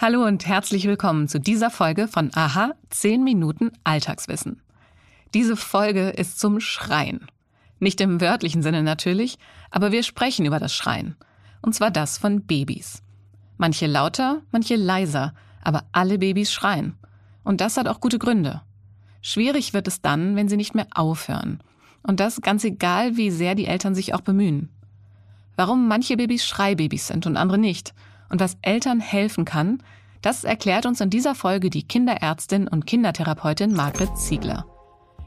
Hallo und herzlich willkommen zu dieser Folge von Aha 10 Minuten Alltagswissen. Diese Folge ist zum Schreien. Nicht im wörtlichen Sinne natürlich, aber wir sprechen über das Schreien. Und zwar das von Babys. Manche lauter, manche leiser, aber alle Babys schreien. Und das hat auch gute Gründe. Schwierig wird es dann, wenn sie nicht mehr aufhören. Und das ganz egal, wie sehr die Eltern sich auch bemühen. Warum manche Babys Schreibabys sind und andere nicht – und was Eltern helfen kann, das erklärt uns in dieser Folge die Kinderärztin und Kindertherapeutin Margret Ziegler.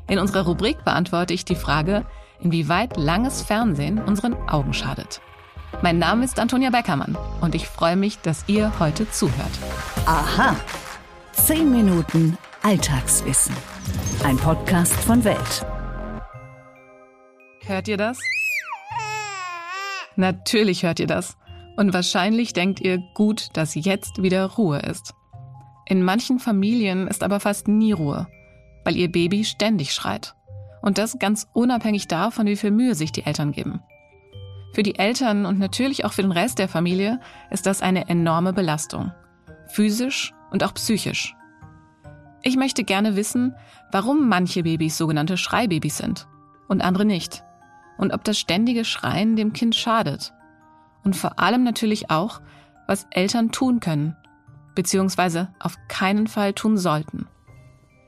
In unserer Rubrik beantworte ich die Frage, inwieweit langes Fernsehen unseren Augen schadet. Mein Name ist Antonia Beckermann und ich freue mich, dass ihr heute zuhört. Aha. Zehn Minuten Alltagswissen. Ein Podcast von Welt. Hört ihr das? Natürlich hört ihr das. Und wahrscheinlich denkt ihr gut, dass jetzt wieder Ruhe ist. In manchen Familien ist aber fast nie Ruhe, weil ihr Baby ständig schreit. Und das ganz unabhängig davon, wie viel Mühe sich die Eltern geben. Für die Eltern und natürlich auch für den Rest der Familie ist das eine enorme Belastung. Physisch und auch psychisch. Ich möchte gerne wissen, warum manche Babys sogenannte Schreibabys sind und andere nicht. Und ob das ständige Schreien dem Kind schadet und vor allem natürlich auch, was Eltern tun können, beziehungsweise auf keinen Fall tun sollten.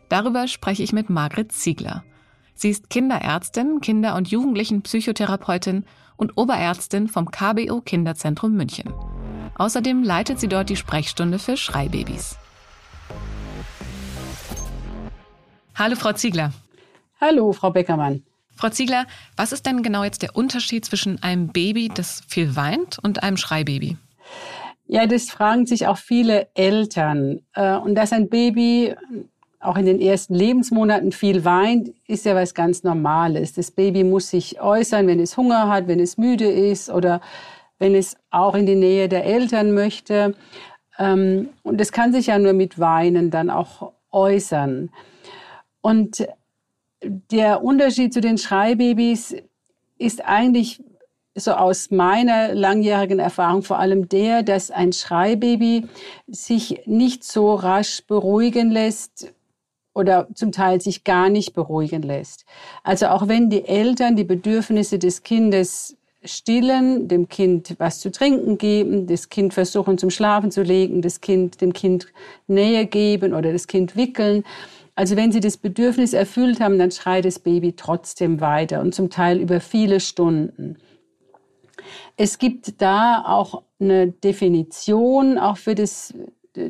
Darüber spreche ich mit Margret Ziegler. Sie ist Kinderärztin, Kinder- und Jugendlichenpsychotherapeutin und Oberärztin vom KBO Kinderzentrum München. Außerdem leitet sie dort die Sprechstunde für Schreibabys. Hallo, Frau Ziegler. Hallo, Frau Beckermann. Frau Ziegler, was ist denn genau jetzt der Unterschied zwischen einem Baby, das viel weint, und einem Schreibaby? Ja, das fragen sich auch viele Eltern. Äh, und dass ein Baby auch in den ersten Lebensmonaten viel weint, ist ja was ganz Normales. Das Baby muss sich äußern, wenn es Hunger hat, wenn es müde ist oder wenn es auch in die Nähe der Eltern möchte. Ähm, und das kann sich ja nur mit Weinen dann auch äußern. Und der Unterschied zu den Schreibabys ist eigentlich so aus meiner langjährigen Erfahrung vor allem der, dass ein Schreibaby sich nicht so rasch beruhigen lässt oder zum Teil sich gar nicht beruhigen lässt. Also auch wenn die Eltern die Bedürfnisse des Kindes stillen, dem Kind was zu trinken geben, das Kind versuchen zum Schlafen zu legen, das Kind, dem Kind Nähe geben oder das Kind wickeln, also wenn sie das Bedürfnis erfüllt haben, dann schreit das Baby trotzdem weiter und zum Teil über viele Stunden. Es gibt da auch eine Definition, auch für, das,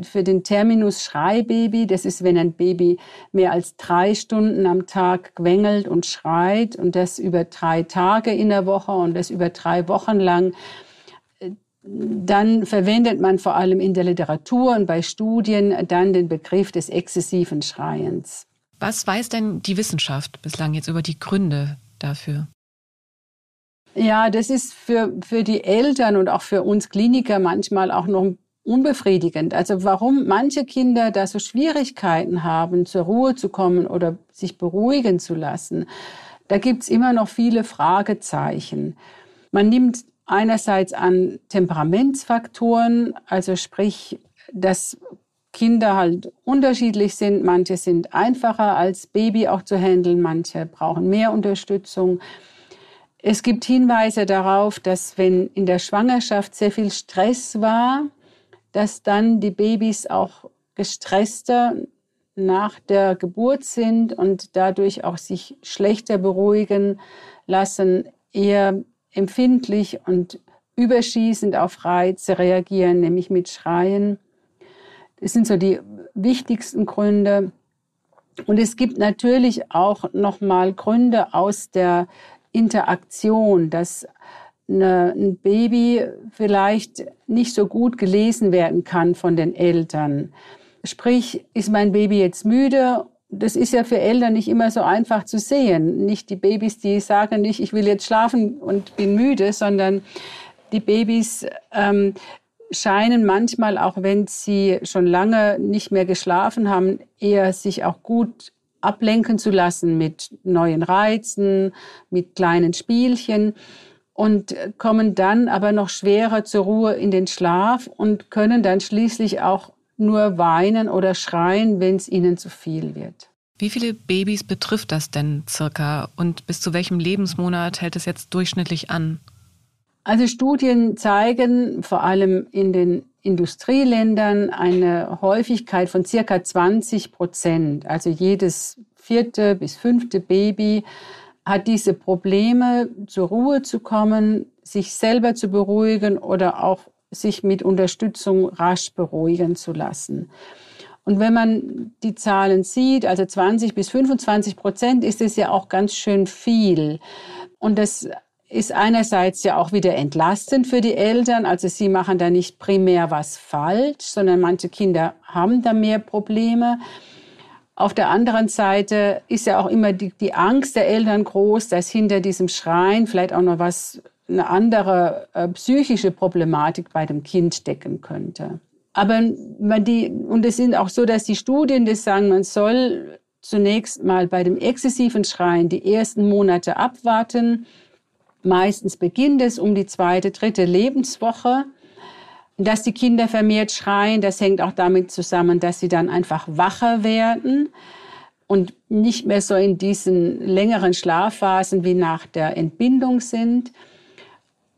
für den Terminus Schreibaby. Das ist, wenn ein Baby mehr als drei Stunden am Tag quengelt und schreit und das über drei Tage in der Woche und das über drei Wochen lang dann verwendet man vor allem in der Literatur und bei Studien dann den Begriff des exzessiven Schreiens. Was weiß denn die Wissenschaft bislang jetzt über die Gründe dafür? Ja, das ist für, für die Eltern und auch für uns Kliniker manchmal auch noch unbefriedigend. Also warum manche Kinder da so Schwierigkeiten haben, zur Ruhe zu kommen oder sich beruhigen zu lassen, da gibt's immer noch viele Fragezeichen. Man nimmt einerseits an Temperamentsfaktoren, also sprich, dass Kinder halt unterschiedlich sind. Manche sind einfacher als Baby auch zu handeln, manche brauchen mehr Unterstützung. Es gibt Hinweise darauf, dass wenn in der Schwangerschaft sehr viel Stress war, dass dann die Babys auch gestresster nach der Geburt sind und dadurch auch sich schlechter beruhigen lassen, eher empfindlich und überschießend auf Reize reagieren, nämlich mit Schreien. Das sind so die wichtigsten Gründe. Und es gibt natürlich auch nochmal Gründe aus der Interaktion, dass eine, ein Baby vielleicht nicht so gut gelesen werden kann von den Eltern. Sprich, ist mein Baby jetzt müde das ist ja für Eltern nicht immer so einfach zu sehen. Nicht die Babys, die sagen nicht, ich will jetzt schlafen und bin müde, sondern die Babys ähm, scheinen manchmal, auch wenn sie schon lange nicht mehr geschlafen haben, eher sich auch gut ablenken zu lassen mit neuen Reizen, mit kleinen Spielchen und kommen dann aber noch schwerer zur Ruhe in den Schlaf und können dann schließlich auch nur weinen oder schreien, wenn es ihnen zu viel wird. Wie viele Babys betrifft das denn circa und bis zu welchem Lebensmonat hält es jetzt durchschnittlich an? Also Studien zeigen vor allem in den Industrieländern eine Häufigkeit von circa 20 Prozent. Also jedes vierte bis fünfte Baby hat diese Probleme, zur Ruhe zu kommen, sich selber zu beruhigen oder auch sich mit Unterstützung rasch beruhigen zu lassen. Und wenn man die Zahlen sieht, also 20 bis 25 Prozent, ist es ja auch ganz schön viel. Und das ist einerseits ja auch wieder entlastend für die Eltern. Also sie machen da nicht primär was falsch, sondern manche Kinder haben da mehr Probleme. Auf der anderen Seite ist ja auch immer die, die Angst der Eltern groß, dass hinter diesem Schreien vielleicht auch noch was, eine andere äh, psychische Problematik bei dem Kind decken könnte. Aber man die, und es sind auch so, dass die Studien das sagen, man soll zunächst mal bei dem exzessiven Schreien die ersten Monate abwarten. Meistens beginnt es um die zweite, dritte Lebenswoche. Dass die Kinder vermehrt schreien, das hängt auch damit zusammen, dass sie dann einfach wacher werden und nicht mehr so in diesen längeren Schlafphasen wie nach der Entbindung sind.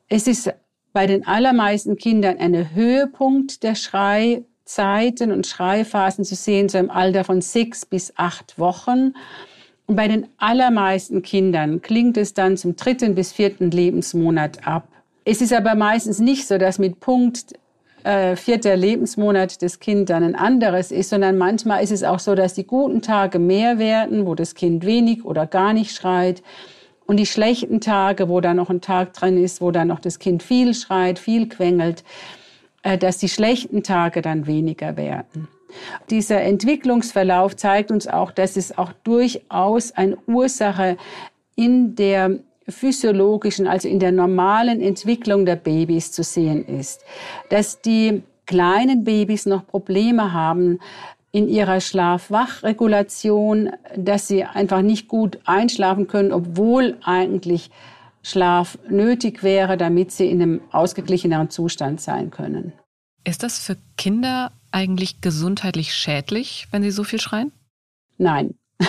Es ist bei den allermeisten Kindern ein Höhepunkt der Schreizeiten und Schreiphasen zu sehen, so im Alter von sechs bis acht Wochen. Und bei den allermeisten Kindern klingt es dann zum dritten bis vierten Lebensmonat ab. Es ist aber meistens nicht so, dass mit Punkt äh, vierter Lebensmonat das Kind dann ein anderes ist, sondern manchmal ist es auch so, dass die guten Tage mehr werden, wo das Kind wenig oder gar nicht schreit. Und die schlechten Tage, wo da noch ein Tag drin ist, wo dann noch das Kind viel schreit, viel quengelt, äh, dass die schlechten Tage dann weniger werden. Dieser Entwicklungsverlauf zeigt uns auch, dass es auch durchaus eine Ursache in der physiologischen, also in der normalen Entwicklung der Babys zu sehen ist. Dass die kleinen Babys noch Probleme haben, in ihrer Schlaf-Wach-Regulation, dass sie einfach nicht gut einschlafen können, obwohl eigentlich Schlaf nötig wäre, damit sie in einem ausgeglicheneren Zustand sein können. Ist das für Kinder eigentlich gesundheitlich schädlich, wenn sie so viel schreien? Nein.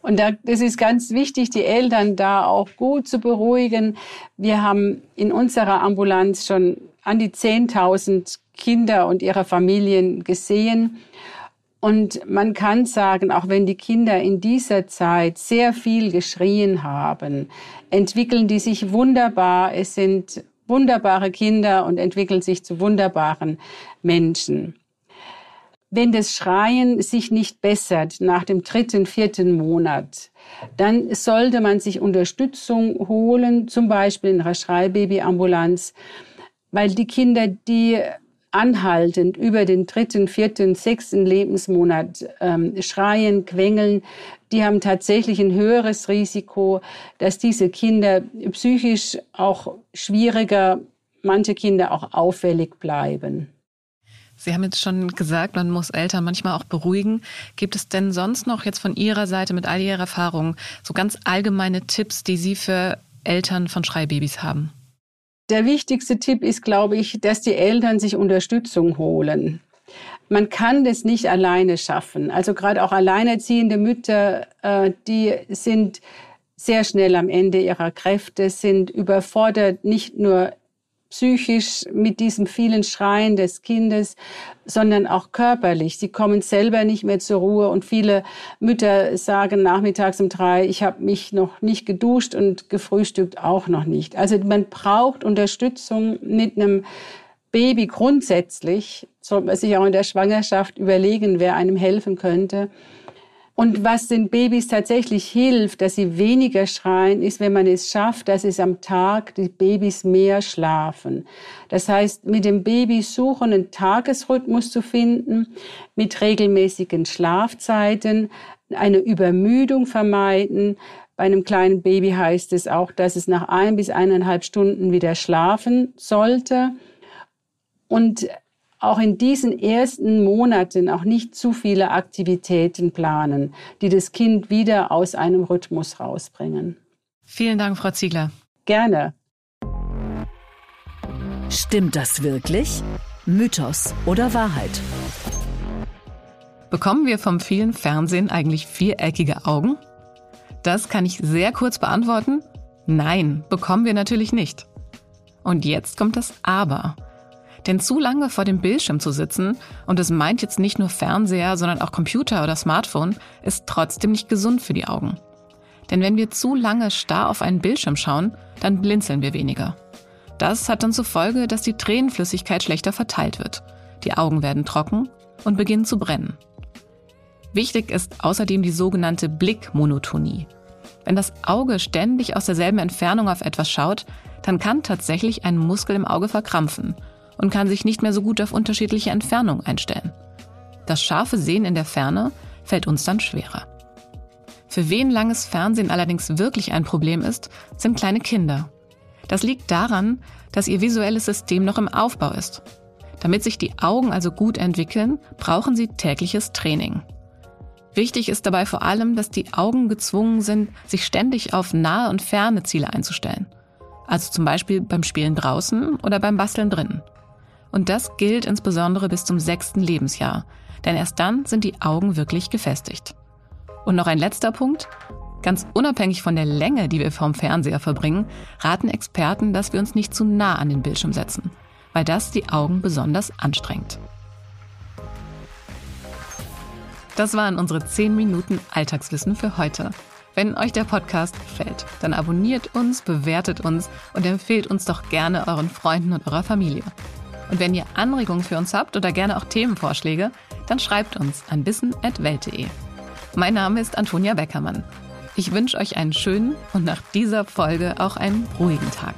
Und da, das ist ganz wichtig, die Eltern da auch gut zu beruhigen. Wir haben in unserer Ambulanz schon an die 10.000 Kinder und ihre Familien gesehen. Und man kann sagen, auch wenn die Kinder in dieser Zeit sehr viel geschrien haben, entwickeln die sich wunderbar. Es sind wunderbare Kinder und entwickeln sich zu wunderbaren Menschen. Wenn das Schreien sich nicht bessert nach dem dritten, vierten Monat, dann sollte man sich Unterstützung holen, zum Beispiel in einer Schreibabyambulanz, weil die Kinder, die anhaltend über den dritten, vierten, sechsten Lebensmonat ähm, schreien, quengeln, die haben tatsächlich ein höheres Risiko, dass diese Kinder psychisch auch schwieriger, manche Kinder auch auffällig bleiben. Sie haben jetzt schon gesagt, man muss Eltern manchmal auch beruhigen. Gibt es denn sonst noch jetzt von Ihrer Seite mit all Ihrer Erfahrung so ganz allgemeine Tipps, die Sie für Eltern von Schreibabys haben? Der wichtigste Tipp ist, glaube ich, dass die Eltern sich Unterstützung holen. Man kann das nicht alleine schaffen. Also gerade auch alleinerziehende Mütter, äh, die sind sehr schnell am Ende ihrer Kräfte, sind überfordert nicht nur psychisch mit diesem vielen Schreien des Kindes, sondern auch körperlich. Sie kommen selber nicht mehr zur Ruhe und viele Mütter sagen nachmittags um drei, ich habe mich noch nicht geduscht und gefrühstückt auch noch nicht. Also man braucht Unterstützung mit einem Baby grundsätzlich, sollte man sich auch in der Schwangerschaft überlegen, wer einem helfen könnte. Und was den Babys tatsächlich hilft, dass sie weniger schreien, ist, wenn man es schafft, dass es am Tag die Babys mehr schlafen. Das heißt, mit dem Baby suchen, einen Tagesrhythmus zu finden, mit regelmäßigen Schlafzeiten, eine Übermüdung vermeiden. Bei einem kleinen Baby heißt es auch, dass es nach ein bis eineinhalb Stunden wieder schlafen sollte. Und auch in diesen ersten Monaten auch nicht zu viele Aktivitäten planen, die das Kind wieder aus einem Rhythmus rausbringen. Vielen Dank, Frau Ziegler. Gerne. Stimmt das wirklich? Mythos oder Wahrheit? Bekommen wir vom vielen Fernsehen eigentlich viereckige Augen? Das kann ich sehr kurz beantworten. Nein, bekommen wir natürlich nicht. Und jetzt kommt das Aber. Denn zu lange vor dem Bildschirm zu sitzen, und es meint jetzt nicht nur Fernseher, sondern auch Computer oder Smartphone, ist trotzdem nicht gesund für die Augen. Denn wenn wir zu lange starr auf einen Bildschirm schauen, dann blinzeln wir weniger. Das hat dann zur Folge, dass die Tränenflüssigkeit schlechter verteilt wird. Die Augen werden trocken und beginnen zu brennen. Wichtig ist außerdem die sogenannte Blickmonotonie. Wenn das Auge ständig aus derselben Entfernung auf etwas schaut, dann kann tatsächlich ein Muskel im Auge verkrampfen und kann sich nicht mehr so gut auf unterschiedliche Entfernungen einstellen. Das scharfe Sehen in der Ferne fällt uns dann schwerer. Für wen langes Fernsehen allerdings wirklich ein Problem ist, sind kleine Kinder. Das liegt daran, dass ihr visuelles System noch im Aufbau ist. Damit sich die Augen also gut entwickeln, brauchen sie tägliches Training. Wichtig ist dabei vor allem, dass die Augen gezwungen sind, sich ständig auf nahe und ferne Ziele einzustellen. Also zum Beispiel beim Spielen draußen oder beim Basteln drinnen. Und das gilt insbesondere bis zum sechsten Lebensjahr, denn erst dann sind die Augen wirklich gefestigt. Und noch ein letzter Punkt. Ganz unabhängig von der Länge, die wir vorm Fernseher verbringen, raten Experten, dass wir uns nicht zu nah an den Bildschirm setzen, weil das die Augen besonders anstrengt. Das waren unsere 10 Minuten Alltagswissen für heute. Wenn euch der Podcast gefällt, dann abonniert uns, bewertet uns und empfehlt uns doch gerne euren Freunden und eurer Familie. Und wenn ihr Anregungen für uns habt oder gerne auch Themenvorschläge, dann schreibt uns an wissen.welt.de. Mein Name ist Antonia Beckermann. Ich wünsche euch einen schönen und nach dieser Folge auch einen ruhigen Tag.